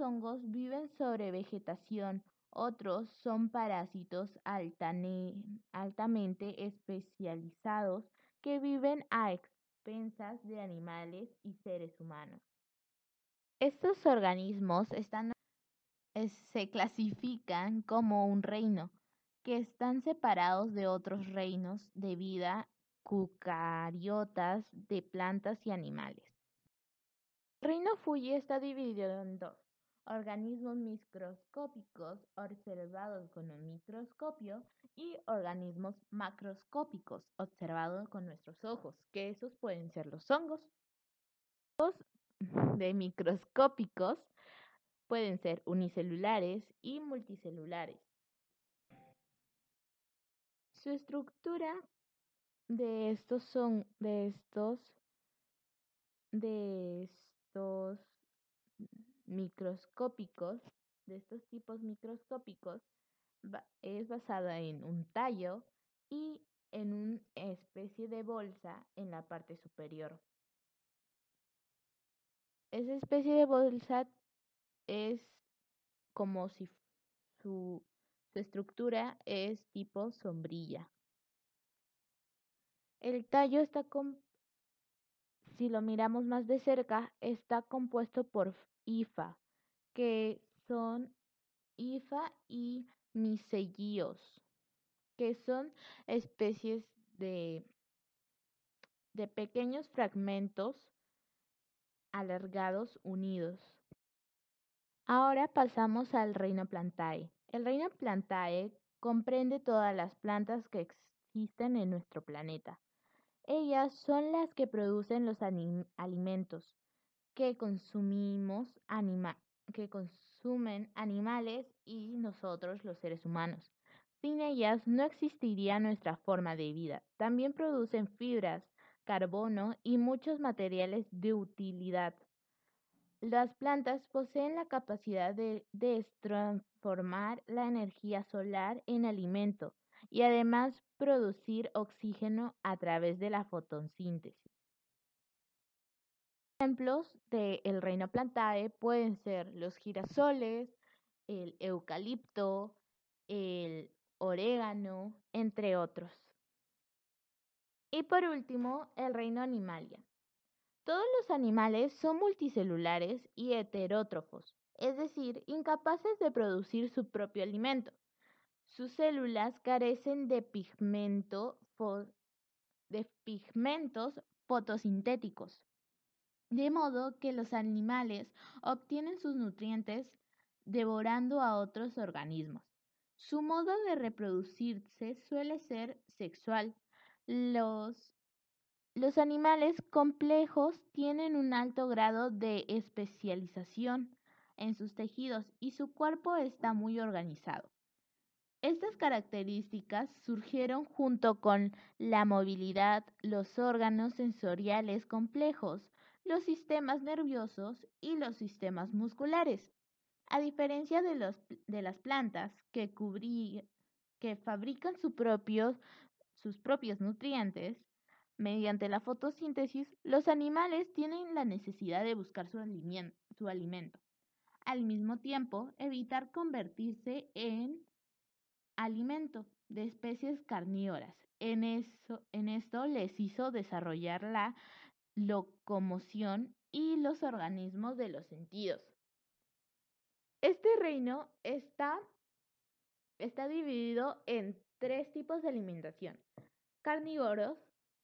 Hongos viven sobre vegetación, otros son parásitos altamente especializados que viven a expensas de animales y seres humanos. Estos organismos se clasifican como un reino, que están separados de otros reinos de vida cucariotas de plantas y animales. El reino Fuji está dividido en dos: organismos microscópicos observados con un microscopio y organismos macroscópicos observados con nuestros ojos, que esos pueden ser los hongos. Los de microscópicos pueden ser unicelulares y multicelulares. Su estructura de estos son de estos de estos microscópicos, de estos tipos microscópicos, es basada en un tallo y en una especie de bolsa en la parte superior. Esa especie de bolsa es como si su su estructura es tipo sombrilla. El tallo está si lo miramos más de cerca, está compuesto por hifa, que son hifa y micellíos, que son especies de, de pequeños fragmentos alargados unidos. Ahora pasamos al reino Plantae. El reino Plantae comprende todas las plantas que existen en nuestro planeta. Ellas son las que producen los alimentos que consumimos, que consumen animales y nosotros los seres humanos. Sin ellas no existiría nuestra forma de vida. También producen fibras, carbono y muchos materiales de utilidad. Las plantas poseen la capacidad de, transformar la energía solar en alimento y además producir oxígeno a través de la fotosíntesis. Ejemplos del reino plantae pueden ser los girasoles, el eucalipto, el orégano, entre otros. Y por último, el reino animalia. Todos los animales son multicelulares y heterótrofos, es decir, incapaces de producir su propio alimento. Sus células carecen de, pigmentos fotosintéticos, de modo que los animales obtienen sus nutrientes devorando a otros organismos. Su modo de reproducirse suele ser sexual. Los los animales complejos tienen un alto grado de especialización en sus tejidos y su cuerpo está muy organizado. Estas características surgieron junto con la movilidad, los órganos sensoriales complejos, los sistemas nerviosos y los sistemas musculares. A diferencia de, las plantas que fabrican sus propios nutrientes, Mediante la fotosíntesis, los animales tienen la necesidad de buscar su, alimento. Al mismo tiempo, evitar convertirse en alimento de especies carnívoras. En, en esto les hizo desarrollar la locomoción y los organismos de los sentidos. Este reino está, está dividido en tres tipos de alimentación. Carnívoros,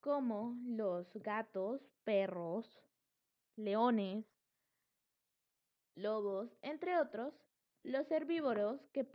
como los gatos, perros, leones, lobos, entre otros, los herbívoros que pueden